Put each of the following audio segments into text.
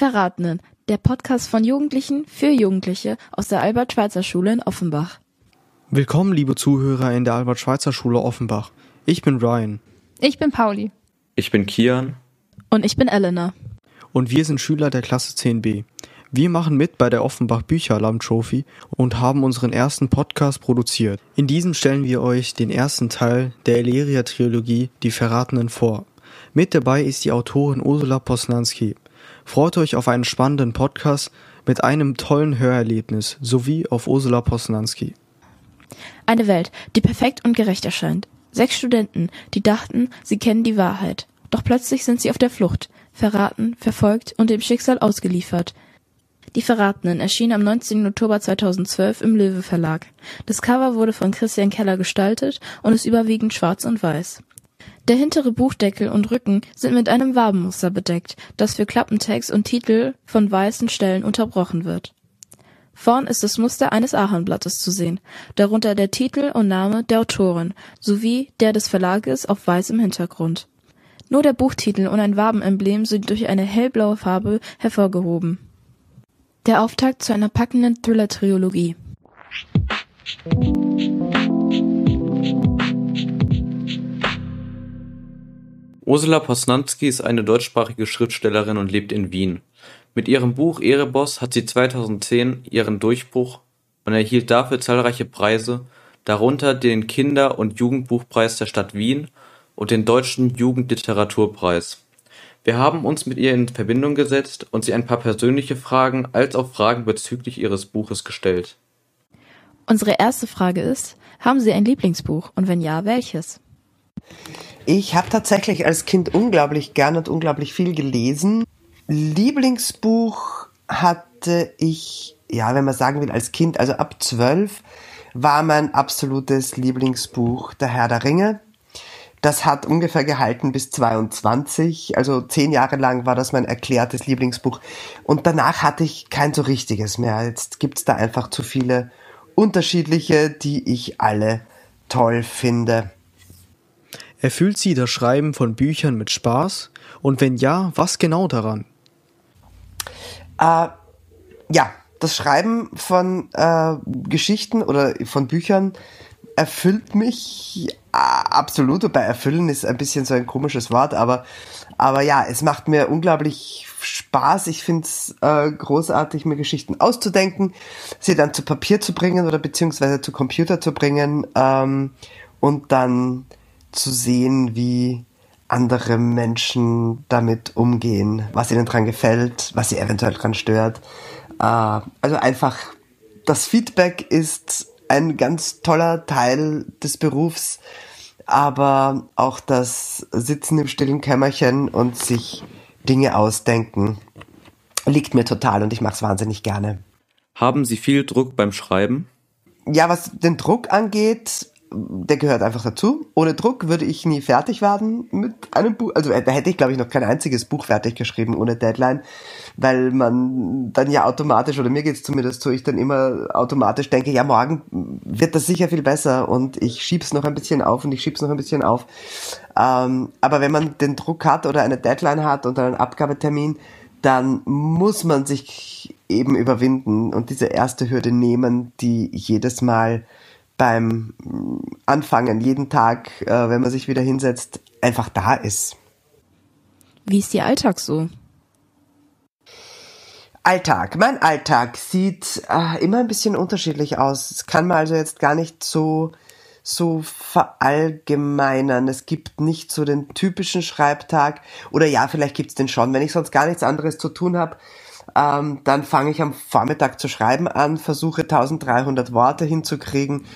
Verratenen, der Podcast von Jugendlichen für Jugendliche aus der Albert-Schweitzer-Schule in Offenbach. Willkommen, liebe Zuhörer in der Albert-Schweitzer-Schule Offenbach. Ich bin Ryan. Ich bin Pauli. Ich bin Kian. Und ich bin Elena. Und wir sind Schüler der Klasse 10b. Wir machen mit bei der Offenbach Bücheralarm Trophy und haben unseren ersten Podcast produziert. In diesem stellen wir euch den ersten Teil der Eleria Trilogie Die Verratenen vor. Mit dabei ist die Autorin Ursula Posnanski. Freut euch auf einen spannenden Podcast mit einem tollen Hörerlebnis sowie auf Ursula Posnanski. Eine Welt, die perfekt und gerecht erscheint. Sechs Studenten, die dachten, sie kennen die Wahrheit. Doch plötzlich sind sie auf der Flucht, verraten, verfolgt und dem Schicksal ausgeliefert. Die Verratenen erschien am 19. Oktober 2012 im Löwe Verlag. Das Cover wurde von Christian Keller gestaltet und ist überwiegend schwarz und weiß. Der hintere Buchdeckel und Rücken sind mit einem Wabenmuster bedeckt, das für Klappentext und Titel von weißen Stellen unterbrochen wird. Vorn ist das Muster eines Ahornblattes zu sehen, darunter der Titel und Name der Autorin sowie der des Verlages auf weißem Hintergrund. Nur der Buchtitel und ein Wabenemblem sind durch eine hellblaue Farbe hervorgehoben. Der Auftakt zu einer packenden Thriller-Trilogie. Ursula Posnanski ist eine deutschsprachige Schriftstellerin und lebt in Wien. Mit ihrem Buch Ereboss hat sie 2010 ihren Durchbruch und erhielt dafür zahlreiche Preise, darunter den Kinder- und Jugendbuchpreis der Stadt Wien und den Deutschen Jugendliteraturpreis. Wir haben uns mit ihr in Verbindung gesetzt und sie ein paar persönliche Fragen als auch Fragen bezüglich ihres Buches gestellt. Unsere erste Frage ist, haben Sie ein Lieblingsbuch und wenn ja, welches? Ich habe tatsächlich als Kind unglaublich gern und unglaublich viel gelesen. Lieblingsbuch hatte ich, ja, wenn man sagen will, als Kind, also ab zwölf, war mein absolutes Lieblingsbuch Der Herr der Ringe. Das hat ungefähr gehalten bis 22, also zehn Jahre lang war das mein erklärtes Lieblingsbuch. Und danach hatte ich kein so richtiges mehr. Jetzt gibt's da einfach zu viele unterschiedliche, die ich alle toll finde. Erfüllt Sie das Schreiben von Büchern mit Spaß? Und wenn ja, was genau daran? Äh, ja, das Schreiben von äh, Geschichten oder von Büchern erfüllt mich äh, absolut. Wobei erfüllen ist ein bisschen so ein komisches Wort, aber, aber ja, es macht mir unglaublich Spaß. Ich finde es äh, großartig, mir Geschichten auszudenken, sie dann zu Papier zu bringen oder beziehungsweise zu Computer zu bringen ähm, und dann zu sehen, wie andere Menschen damit umgehen, was ihnen dran gefällt, was sie eventuell dran stört. Äh, also einfach, das Feedback ist ein ganz toller Teil des Berufs, aber auch das Sitzen im stillen Kämmerchen und sich Dinge ausdenken liegt mir total und ich mache es wahnsinnig gerne. Haben Sie viel Druck beim Schreiben? Ja, was den Druck angeht, der gehört einfach dazu. Ohne Druck würde ich nie fertig werden mit einem Buch. Also da hätte ich, glaube ich, noch kein einziges Buch fertig geschrieben ohne Deadline, weil man dann ja automatisch, oder mir geht's zumindest so, ich dann immer automatisch denke, ja, morgen wird das sicher viel besser und ich schieb's noch ein bisschen auf und ich schieb's noch ein bisschen auf. Ähm, aber wenn man den Druck hat oder eine Deadline hat und einen Abgabetermin, dann muss man sich eben überwinden und diese erste Hürde nehmen, die jedes Mal beim Anfangen, jeden Tag, äh, wenn man sich wieder hinsetzt, einfach da ist. Wie ist Ihr Alltag so? Alltag. Mein Alltag sieht äh, immer ein bisschen unterschiedlich aus. Es kann man also jetzt gar nicht so so verallgemeinern. Es gibt nicht so den typischen Schreibtag. Oder ja, vielleicht gibt's den schon. Wenn ich sonst gar nichts anderes zu tun habe, ähm, dann fange ich am Vormittag zu schreiben an, versuche 1300 Worte hinzukriegen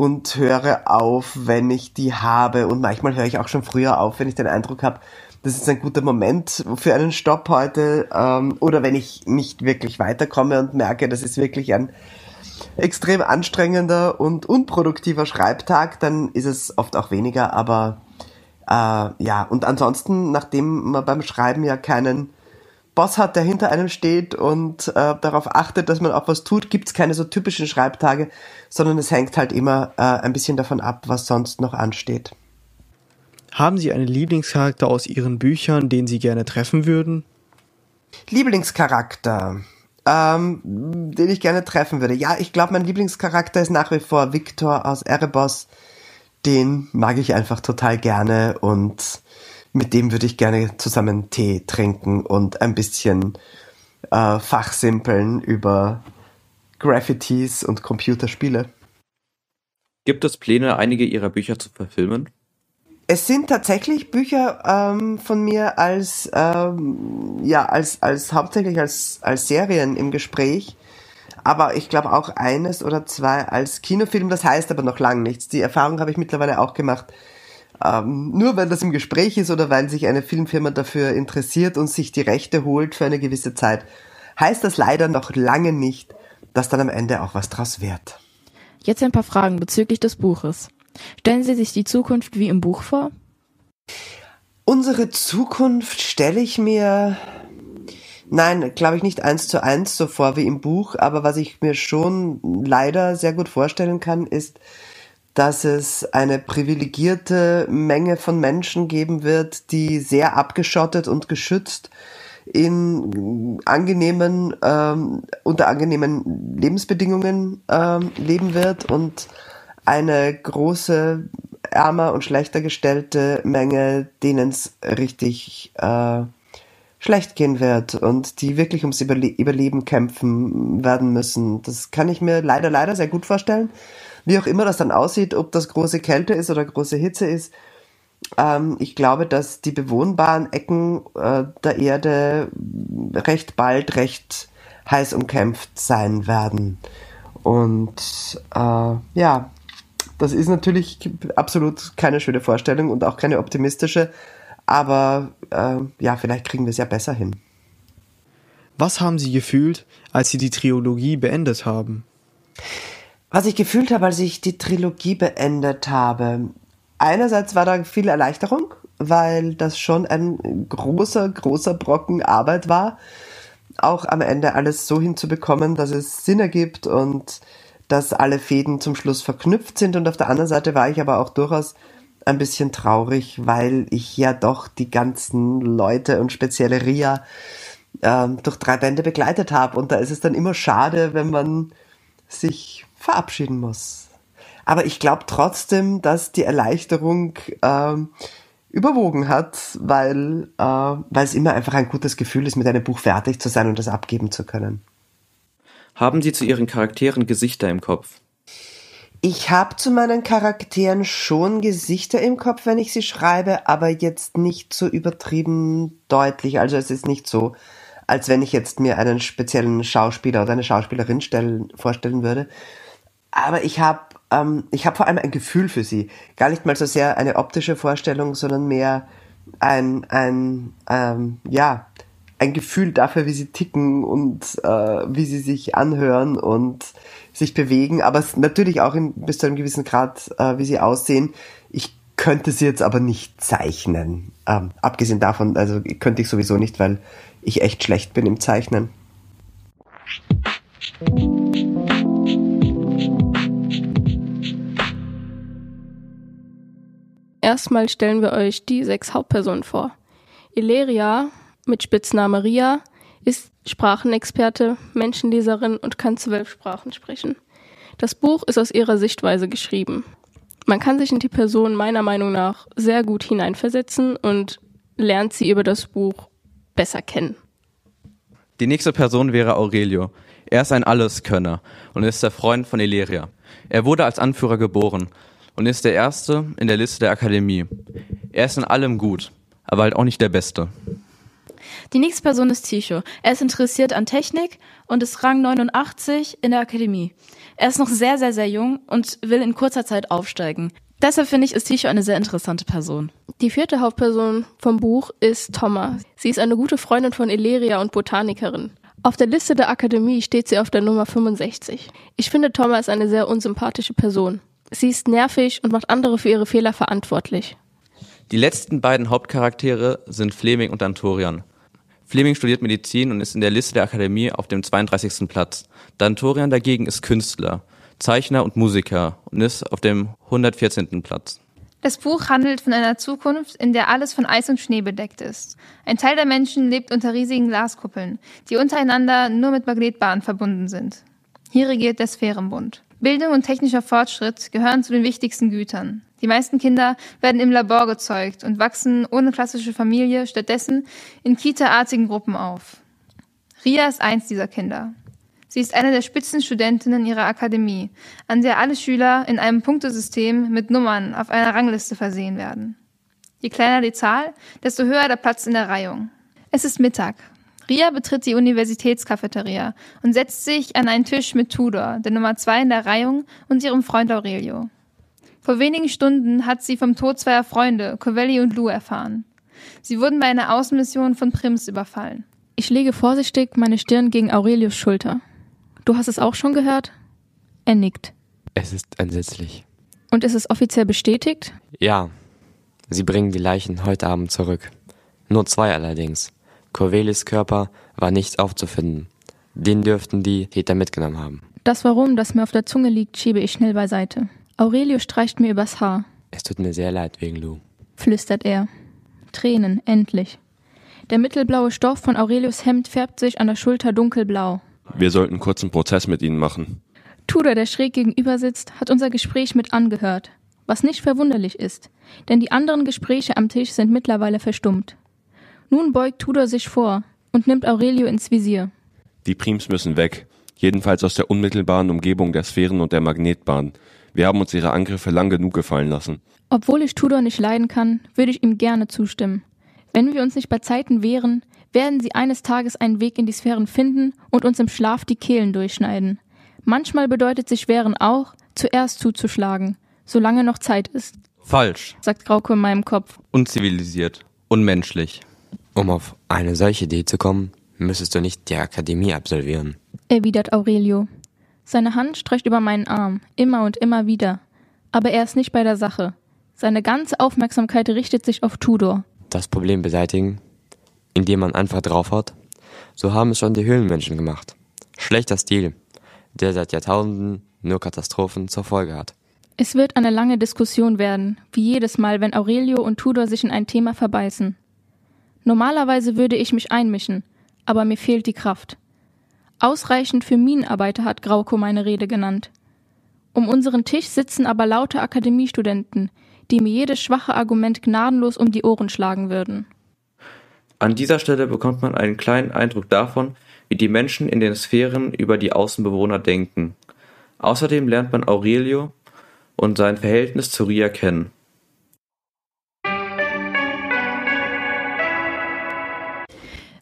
und höre auf, wenn ich die habe. Und manchmal höre ich auch schon früher auf, wenn ich den Eindruck habe, das ist ein guter Moment für einen Stopp heute. Ähm, oder wenn ich nicht wirklich weiterkomme und merke, das ist wirklich ein extrem anstrengender und unproduktiver Schreibtag, dann ist es oft auch weniger. Aber äh, ja, und ansonsten, nachdem man beim Schreiben ja keinen Boss hat, der hinter einem steht und äh, darauf achtet, dass man auch was tut, gibt's keine so typischen Schreibtage, sondern es hängt halt immer äh, ein bisschen davon ab, was sonst noch ansteht. Haben Sie einen Lieblingscharakter aus Ihren Büchern, den Sie gerne treffen würden? Lieblingscharakter, ähm, den ich gerne treffen würde. Ja, ich glaube, mein Lieblingscharakter ist nach wie vor Victor aus Erebos. Den mag ich einfach total gerne und mit dem würde ich gerne zusammen Tee trinken und ein bisschen äh, fachsimpeln über Graffitis und Computerspiele. Gibt es Pläne, einige Ihrer Bücher zu verfilmen? Es sind tatsächlich Bücher ähm, von mir als ähm, ja als als hauptsächlich als als Serien im Gespräch, aber ich glaube auch eines oder zwei als Kinofilm. Das heißt aber noch lange nichts. Die Erfahrung habe ich mittlerweile auch gemacht. Ähm, nur weil das im Gespräch ist oder weil sich eine Filmfirma dafür interessiert und sich die Rechte holt für eine gewisse Zeit, heißt das leider noch lange nicht, dass dann am Ende auch was draus wird. Jetzt ein paar Fragen bezüglich des Buches. Stellen Sie sich die Zukunft wie im Buch vor? Unsere Zukunft stelle ich mir, nein, glaube ich nicht eins zu eins so vor wie im Buch, aber was ich mir schon leider sehr gut vorstellen kann, ist, dass es eine privilegierte Menge von Menschen geben wird, die sehr abgeschottet und geschützt in angenehmen, ähm, unter angenehmen Lebensbedingungen ähm, leben wird und eine große, ärmer und schlechter gestellte Menge, denen es richtig äh, schlecht gehen wird und die wirklich ums Überle Überleben kämpfen werden müssen. Das kann ich mir leider, leider sehr gut vorstellen. Wie auch immer das dann aussieht, ob das große Kälte ist oder große Hitze ist, ähm, ich glaube, dass die bewohnbaren Ecken äh, der Erde recht bald recht heiß umkämpft sein werden. Und äh, ja, das ist natürlich absolut keine schöne Vorstellung und auch keine optimistische, aber äh, ja, vielleicht kriegen wir es ja besser hin. Was haben Sie gefühlt, als Sie die Trilogie beendet haben? Was ich gefühlt habe, als ich die Trilogie beendet habe, einerseits war da viel Erleichterung, weil das schon ein großer, großer Brocken Arbeit war, auch am Ende alles so hinzubekommen, dass es Sinn ergibt und dass alle Fäden zum Schluss verknüpft sind. Und auf der anderen Seite war ich aber auch durchaus ein bisschen traurig, weil ich ja doch die ganzen Leute und spezielle Ria äh, durch drei Bände begleitet habe. Und da ist es dann immer schade, wenn man sich verabschieden muss. Aber ich glaube trotzdem, dass die Erleichterung äh, überwogen hat, weil äh, weil es immer einfach ein gutes Gefühl ist, mit einem Buch fertig zu sein und das abgeben zu können. Haben Sie zu Ihren Charakteren Gesichter im Kopf? Ich habe zu meinen Charakteren schon Gesichter im Kopf, wenn ich sie schreibe, aber jetzt nicht so übertrieben deutlich. Also es ist nicht so, als wenn ich jetzt mir einen speziellen Schauspieler oder eine Schauspielerin stellen, vorstellen würde. Aber ich habe ähm, ich habe vor allem ein Gefühl für sie. Gar nicht mal so sehr eine optische Vorstellung, sondern mehr ein, ein ähm, ja, ein Gefühl dafür, wie sie ticken und äh, wie sie sich anhören und sich bewegen, aber natürlich auch in, bis zu einem gewissen Grad, äh, wie sie aussehen. Ich könnte sie jetzt aber nicht zeichnen. Ähm, abgesehen davon, also könnte ich sowieso nicht, weil ich echt schlecht bin im Zeichnen. Erstmal stellen wir euch die sechs Hauptpersonen vor. Ileria mit Spitzname Ria ist Sprachenexperte, Menschenleserin und kann zwölf Sprachen sprechen. Das Buch ist aus ihrer Sichtweise geschrieben. Man kann sich in die Person meiner Meinung nach sehr gut hineinversetzen und lernt sie über das Buch besser kennen. Die nächste Person wäre Aurelio. Er ist ein Alleskönner und ist der Freund von Ileria. Er wurde als Anführer geboren und ist der Erste in der Liste der Akademie. Er ist in allem gut, aber halt auch nicht der Beste. Die nächste Person ist Ticho. Er ist interessiert an Technik und ist Rang 89 in der Akademie. Er ist noch sehr, sehr, sehr jung und will in kurzer Zeit aufsteigen. Deshalb finde ich, ist Ticho eine sehr interessante Person. Die vierte Hauptperson vom Buch ist Thomas. Sie ist eine gute Freundin von Eleria und Botanikerin. Auf der Liste der Akademie steht sie auf der Nummer 65. Ich finde Thomas eine sehr unsympathische Person. Sie ist nervig und macht andere für ihre Fehler verantwortlich. Die letzten beiden Hauptcharaktere sind Fleming und Antorian. Fleming studiert Medizin und ist in der Liste der Akademie auf dem 32. Platz. Dantorian dagegen ist Künstler, Zeichner und Musiker und ist auf dem 114. Platz. Das Buch handelt von einer Zukunft, in der alles von Eis und Schnee bedeckt ist. Ein Teil der Menschen lebt unter riesigen Glaskuppeln, die untereinander nur mit Magnetbahnen verbunden sind. Hier regiert der Sphärenbund. Bildung und technischer Fortschritt gehören zu den wichtigsten Gütern. Die meisten Kinder werden im Labor gezeugt und wachsen ohne klassische Familie stattdessen in Kita-artigen Gruppen auf. Ria ist eins dieser Kinder. Sie ist eine der Spitzenstudentinnen ihrer Akademie, an der alle Schüler in einem Punktesystem mit Nummern auf einer Rangliste versehen werden. Je kleiner die Zahl, desto höher der Platz in der Reihung. Es ist Mittag. Ria betritt die Universitätskafeteria und setzt sich an einen Tisch mit Tudor, der Nummer zwei in der Reihung, und ihrem Freund Aurelio. Vor wenigen Stunden hat sie vom Tod zweier Freunde, Covelli und Lou, erfahren. Sie wurden bei einer Außenmission von Prims überfallen. Ich lege vorsichtig meine Stirn gegen Aurelius Schulter. Du hast es auch schon gehört? Er nickt. Es ist entsetzlich. Und ist es offiziell bestätigt? Ja. Sie bringen die Leichen heute Abend zurück. Nur zwei allerdings. Corvelis Körper war nicht aufzufinden. Den dürften die Täter mitgenommen haben. Das Warum, das mir auf der Zunge liegt, schiebe ich schnell beiseite. Aurelio streicht mir übers Haar. Es tut mir sehr leid wegen Lou. Flüstert er. Tränen, endlich. Der mittelblaue Stoff von Aurelius Hemd färbt sich an der Schulter dunkelblau. Wir sollten kurzen Prozess mit Ihnen machen. Tudor, der schräg gegenüber sitzt, hat unser Gespräch mit angehört, was nicht verwunderlich ist, denn die anderen Gespräche am Tisch sind mittlerweile verstummt. Nun beugt Tudor sich vor und nimmt Aurelio ins Visier. Die Prims müssen weg, jedenfalls aus der unmittelbaren Umgebung der Sphären und der Magnetbahn. Wir haben uns ihre Angriffe lang genug gefallen lassen. Obwohl ich Tudor nicht leiden kann, würde ich ihm gerne zustimmen. Wenn wir uns nicht bei Zeiten wehren, werden sie eines Tages einen Weg in die Sphären finden und uns im Schlaf die Kehlen durchschneiden. Manchmal bedeutet sich wehren auch, zuerst zuzuschlagen, solange noch Zeit ist. Falsch. sagt Grauke in meinem Kopf. Unzivilisiert. Unmenschlich. Um auf eine solche Idee zu kommen, müsstest du nicht die Akademie absolvieren. erwidert Aurelio. Seine Hand streicht über meinen Arm, immer und immer wieder. Aber er ist nicht bei der Sache. Seine ganze Aufmerksamkeit richtet sich auf Tudor. Das Problem beseitigen, indem man einfach draufhaut? So haben es schon die Höhlenmenschen gemacht. Schlechter Stil, der seit Jahrtausenden nur Katastrophen zur Folge hat. Es wird eine lange Diskussion werden, wie jedes Mal, wenn Aurelio und Tudor sich in ein Thema verbeißen. Normalerweise würde ich mich einmischen, aber mir fehlt die Kraft. Ausreichend für Minenarbeiter hat Grauko meine Rede genannt. Um unseren Tisch sitzen aber lauter Akademiestudenten, die mir jedes schwache Argument gnadenlos um die Ohren schlagen würden. An dieser Stelle bekommt man einen kleinen Eindruck davon, wie die Menschen in den Sphären über die Außenbewohner denken. Außerdem lernt man Aurelio und sein Verhältnis zu Ria kennen.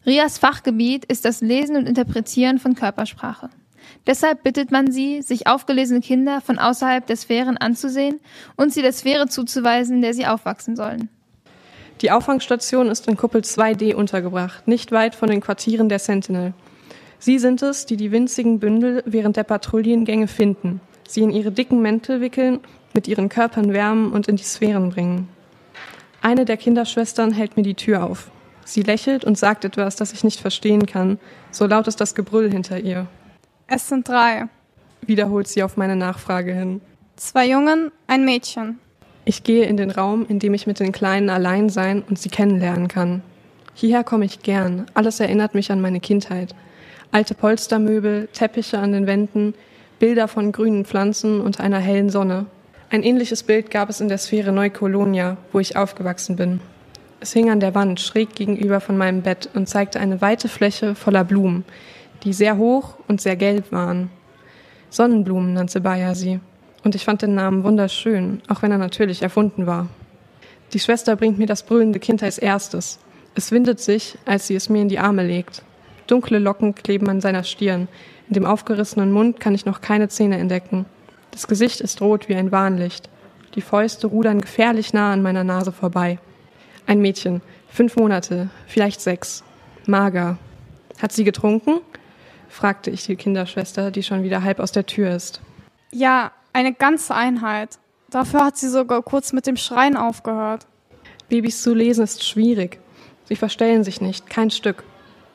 Rias Fachgebiet ist das Lesen und Interpretieren von Körpersprache. Deshalb bittet man sie, sich aufgelesene Kinder von außerhalb der Sphären anzusehen und sie der Sphäre zuzuweisen, in der sie aufwachsen sollen. Die Auffangstation ist in Kuppel 2D untergebracht, nicht weit von den Quartieren der Sentinel. Sie sind es, die die winzigen Bündel während der Patrouillengänge finden, sie in ihre dicken Mäntel wickeln, mit ihren Körpern wärmen und in die Sphären bringen. Eine der Kinderschwestern hält mir die Tür auf. Sie lächelt und sagt etwas, das ich nicht verstehen kann, so laut ist das Gebrüll hinter ihr. Es sind drei. Wiederholt sie auf meine Nachfrage hin. Zwei Jungen, ein Mädchen. Ich gehe in den Raum, in dem ich mit den Kleinen allein sein und sie kennenlernen kann. Hierher komme ich gern. Alles erinnert mich an meine Kindheit. Alte Polstermöbel, Teppiche an den Wänden, Bilder von grünen Pflanzen und einer hellen Sonne. Ein ähnliches Bild gab es in der Sphäre Neukolonia, wo ich aufgewachsen bin. Es hing an der Wand schräg gegenüber von meinem Bett und zeigte eine weite Fläche voller Blumen, die sehr hoch und sehr gelb waren. Sonnenblumen nannte Bayer sie. Und ich fand den Namen wunderschön, auch wenn er natürlich erfunden war. Die Schwester bringt mir das brüllende Kind als erstes. Es windet sich, als sie es mir in die Arme legt. Dunkle Locken kleben an seiner Stirn. In dem aufgerissenen Mund kann ich noch keine Zähne entdecken. Das Gesicht ist rot wie ein Warnlicht. Die Fäuste rudern gefährlich nah an meiner Nase vorbei. Ein Mädchen, fünf Monate, vielleicht sechs. Mager. Hat sie getrunken? fragte ich die Kinderschwester, die schon wieder halb aus der Tür ist. Ja, eine ganze Einheit. Dafür hat sie sogar kurz mit dem Schreien aufgehört. Babys zu lesen ist schwierig. Sie verstellen sich nicht, kein Stück.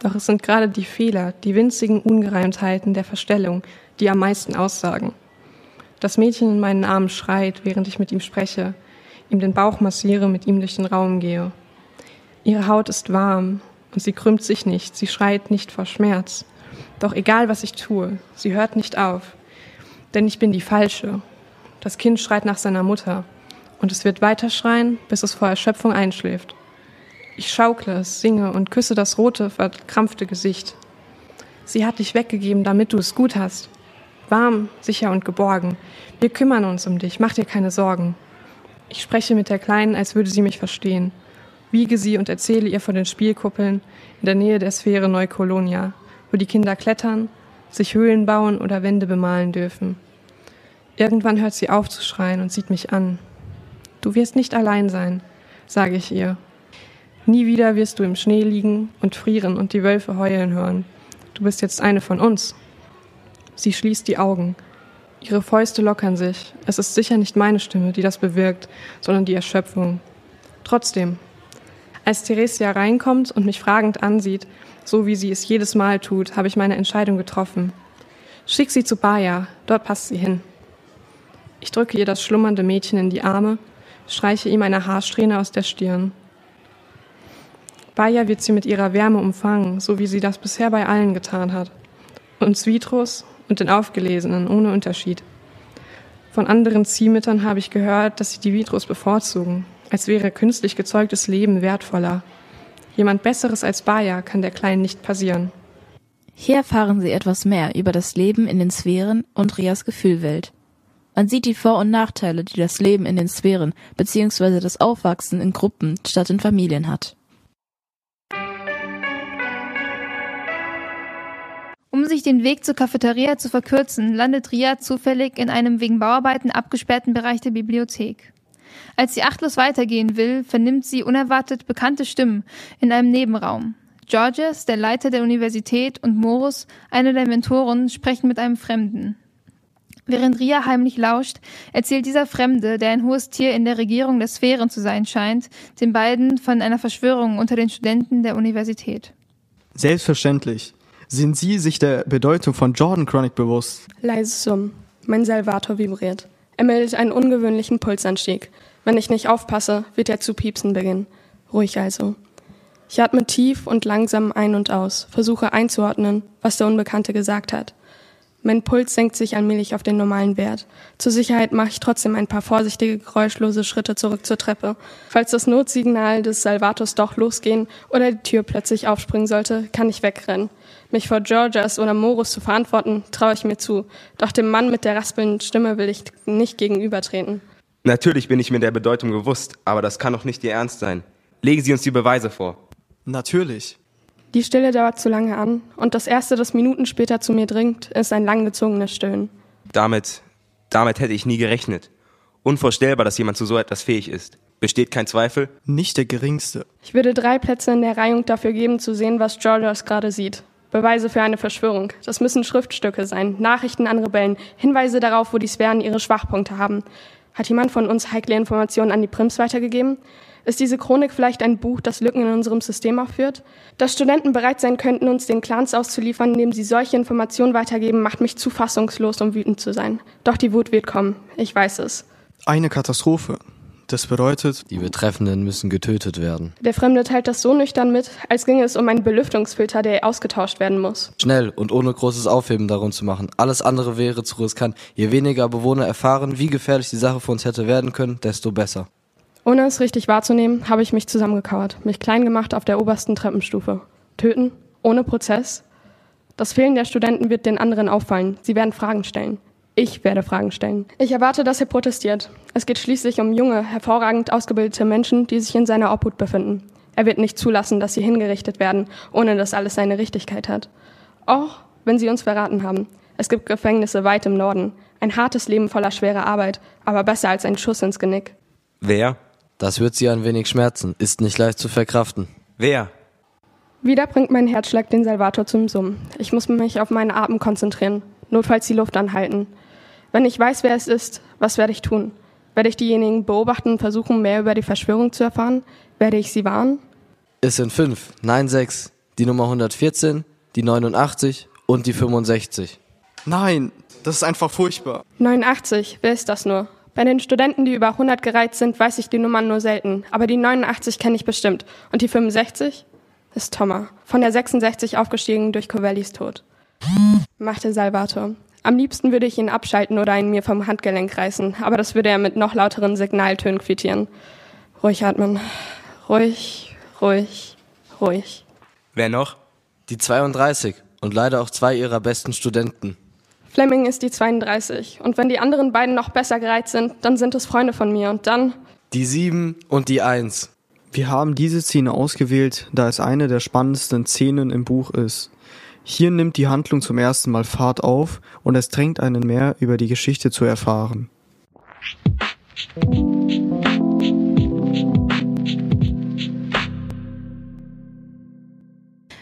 Doch es sind gerade die Fehler, die winzigen Ungereimtheiten der Verstellung, die am meisten aussagen. Das Mädchen in meinen Armen schreit, während ich mit ihm spreche. Ihm den Bauch massiere, mit ihm durch den Raum gehe. Ihre Haut ist warm und sie krümmt sich nicht, sie schreit nicht vor Schmerz. Doch egal, was ich tue, sie hört nicht auf. Denn ich bin die Falsche. Das Kind schreit nach seiner Mutter und es wird weiter schreien, bis es vor Erschöpfung einschläft. Ich schaukle es, singe und küsse das rote, verkrampfte Gesicht. Sie hat dich weggegeben, damit du es gut hast. Warm, sicher und geborgen. Wir kümmern uns um dich, mach dir keine Sorgen. Ich spreche mit der Kleinen, als würde sie mich verstehen. Wiege sie und erzähle ihr von den Spielkuppeln in der Nähe der Sphäre Neukolonia, wo die Kinder klettern, sich Höhlen bauen oder Wände bemalen dürfen. Irgendwann hört sie auf zu schreien und sieht mich an. Du wirst nicht allein sein, sage ich ihr. Nie wieder wirst du im Schnee liegen und frieren und die Wölfe heulen hören. Du bist jetzt eine von uns. Sie schließt die Augen. Ihre Fäuste lockern sich. Es ist sicher nicht meine Stimme, die das bewirkt, sondern die Erschöpfung. Trotzdem, als Theresia reinkommt und mich fragend ansieht, so wie sie es jedes Mal tut, habe ich meine Entscheidung getroffen. Schick sie zu Baja, dort passt sie hin. Ich drücke ihr das schlummernde Mädchen in die Arme, streiche ihm eine Haarsträhne aus der Stirn. Baja wird sie mit ihrer Wärme umfangen, so wie sie das bisher bei allen getan hat. Uns Vitros und den Aufgelesenen ohne Unterschied. Von anderen Ziehmüttern habe ich gehört, dass sie die Vitros bevorzugen, als wäre künstlich gezeugtes Leben wertvoller. Jemand Besseres als Baja kann der Kleinen nicht passieren. Hier erfahren sie etwas mehr über das Leben in den Sphären und Rias Gefühlwelt. Man sieht die Vor- und Nachteile, die das Leben in den Sphären bzw. das Aufwachsen in Gruppen statt in Familien hat. Um sich den Weg zur Cafeteria zu verkürzen, landet Ria zufällig in einem wegen Bauarbeiten abgesperrten Bereich der Bibliothek. Als sie achtlos weitergehen will, vernimmt sie unerwartet bekannte Stimmen in einem Nebenraum. Georges, der Leiter der Universität, und Morus, einer der Mentoren, sprechen mit einem Fremden. Während Ria heimlich lauscht, erzählt dieser Fremde, der ein hohes Tier in der Regierung der Sphären zu sein scheint, den beiden von einer Verschwörung unter den Studenten der Universität. Selbstverständlich. Sind Sie sich der Bedeutung von Jordan Chronic bewusst? Leises Summen. Mein Salvator vibriert. Er meldet einen ungewöhnlichen Pulsanstieg. Wenn ich nicht aufpasse, wird er zu piepsen beginnen. Ruhig also. Ich atme tief und langsam ein und aus, versuche einzuordnen, was der Unbekannte gesagt hat. Mein Puls senkt sich allmählich auf den normalen Wert. Zur Sicherheit mache ich trotzdem ein paar vorsichtige, geräuschlose Schritte zurück zur Treppe. Falls das Notsignal des Salvators doch losgehen oder die Tür plötzlich aufspringen sollte, kann ich wegrennen. Mich vor Georgias oder Morus zu verantworten, traue ich mir zu. Doch dem Mann mit der raspelnden Stimme will ich nicht gegenübertreten. Natürlich bin ich mir der Bedeutung bewusst, aber das kann doch nicht Ihr Ernst sein. Legen Sie uns die Beweise vor. Natürlich. Die Stille dauert zu lange an und das Erste, das Minuten später zu mir dringt, ist ein langgezogenes Stöhnen. Damit, damit hätte ich nie gerechnet. Unvorstellbar, dass jemand zu so etwas fähig ist. Besteht kein Zweifel? Nicht der geringste. Ich würde drei Plätze in der Reihung dafür geben, zu sehen, was Georgios gerade sieht. Beweise für eine Verschwörung. Das müssen Schriftstücke sein, Nachrichten an Rebellen, Hinweise darauf, wo die Sphären ihre Schwachpunkte haben. Hat jemand von uns heikle Informationen an die Prims weitergegeben? Ist diese Chronik vielleicht ein Buch, das Lücken in unserem System aufführt? Dass Studenten bereit sein könnten, uns den Clans auszuliefern, indem sie solche Informationen weitergeben, macht mich zu fassungslos, um wütend zu sein. Doch die Wut wird kommen. Ich weiß es. Eine Katastrophe. Das bedeutet, die Betreffenden müssen getötet werden. Der Fremde teilt das so nüchtern mit, als ginge es um einen Belüftungsfilter, der ausgetauscht werden muss. Schnell und ohne großes Aufheben darum zu machen. Alles andere wäre zu riskant. Je weniger Bewohner erfahren, wie gefährlich die Sache für uns hätte werden können, desto besser. Ohne es richtig wahrzunehmen, habe ich mich zusammengekauert, mich klein gemacht auf der obersten Treppenstufe. Töten? Ohne Prozess? Das Fehlen der Studenten wird den anderen auffallen. Sie werden Fragen stellen. Ich werde Fragen stellen. Ich erwarte, dass er protestiert. Es geht schließlich um junge, hervorragend ausgebildete Menschen, die sich in seiner Obhut befinden. Er wird nicht zulassen, dass sie hingerichtet werden, ohne dass alles seine Richtigkeit hat. Auch wenn sie uns verraten haben. Es gibt Gefängnisse weit im Norden. Ein hartes Leben voller schwerer Arbeit, aber besser als ein Schuss ins Genick. Wer? Das wird sie ein wenig schmerzen, ist nicht leicht zu verkraften. Wer? Wieder bringt mein Herzschlag den Salvator zum Summen. Ich muss mich auf meinen Atem konzentrieren, notfalls die Luft anhalten. Wenn ich weiß, wer es ist, was werde ich tun? Werde ich diejenigen beobachten und versuchen, mehr über die Verschwörung zu erfahren? Werde ich sie warnen? Es sind fünf, nein sechs, die Nummer 114, die 89 und die 65. Nein, das ist einfach furchtbar. 89, wer ist das nur? Bei den Studenten, die über 100 gereiht sind, weiß ich die Nummern nur selten. Aber die 89 kenne ich bestimmt. Und die 65 ist Thomas. Von der 66 aufgestiegen durch Covellis Tod. Machte Salvator. Am liebsten würde ich ihn abschalten oder ihn mir vom Handgelenk reißen. Aber das würde er mit noch lauteren Signaltönen quittieren. Ruhig atmen. Ruhig, ruhig, ruhig. Wer noch? Die 32 und leider auch zwei ihrer besten Studenten. Fleming ist die 32. Und wenn die anderen beiden noch besser gereiht sind, dann sind es Freunde von mir. Und dann Die 7 und die 1. Wir haben diese Szene ausgewählt, da es eine der spannendsten Szenen im Buch ist. Hier nimmt die Handlung zum ersten Mal Fahrt auf und es drängt einen mehr über die Geschichte zu erfahren.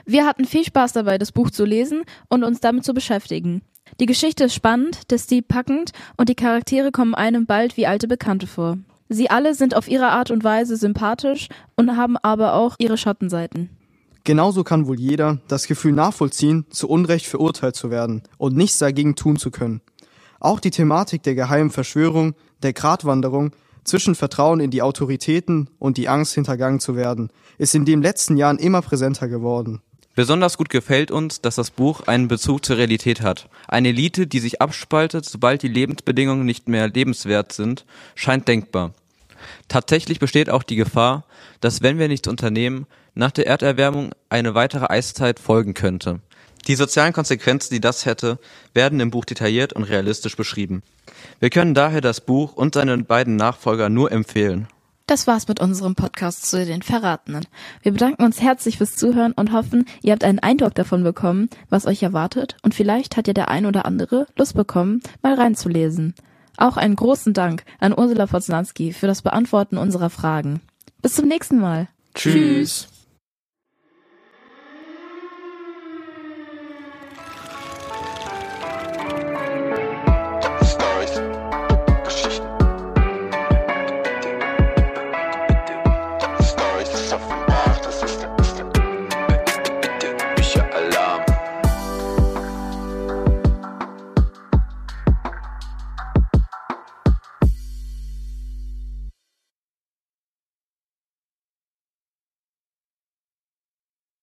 Wir hatten viel Spaß dabei, das Buch zu lesen und uns damit zu beschäftigen. Die Geschichte ist spannend, der Stil packend und die Charaktere kommen einem bald wie alte Bekannte vor. Sie alle sind auf ihre Art und Weise sympathisch und haben aber auch ihre Schattenseiten. Genauso kann wohl jeder das Gefühl nachvollziehen, zu Unrecht verurteilt zu werden und nichts dagegen tun zu können. Auch die Thematik der geheimen Verschwörung, der Gratwanderung zwischen Vertrauen in die Autoritäten und die Angst hintergangen zu werden, ist in den letzten Jahren immer präsenter geworden. Besonders gut gefällt uns, dass das Buch einen Bezug zur Realität hat. Eine Elite, die sich abspaltet, sobald die Lebensbedingungen nicht mehr lebenswert sind, scheint denkbar. Tatsächlich besteht auch die Gefahr, dass wenn wir nichts unternehmen, nach der Erderwärmung eine weitere Eiszeit folgen könnte. Die sozialen Konsequenzen, die das hätte, werden im Buch detailliert und realistisch beschrieben. Wir können daher das Buch und seine beiden Nachfolger nur empfehlen. Das war's mit unserem Podcast zu den Verratenen. Wir bedanken uns herzlich fürs Zuhören und hoffen, ihr habt einen Eindruck davon bekommen, was euch erwartet und vielleicht hat ja der ein oder andere Lust bekommen, mal reinzulesen. Auch einen großen Dank an Ursula Poznanski für das Beantworten unserer Fragen. Bis zum nächsten Mal. Tschüss.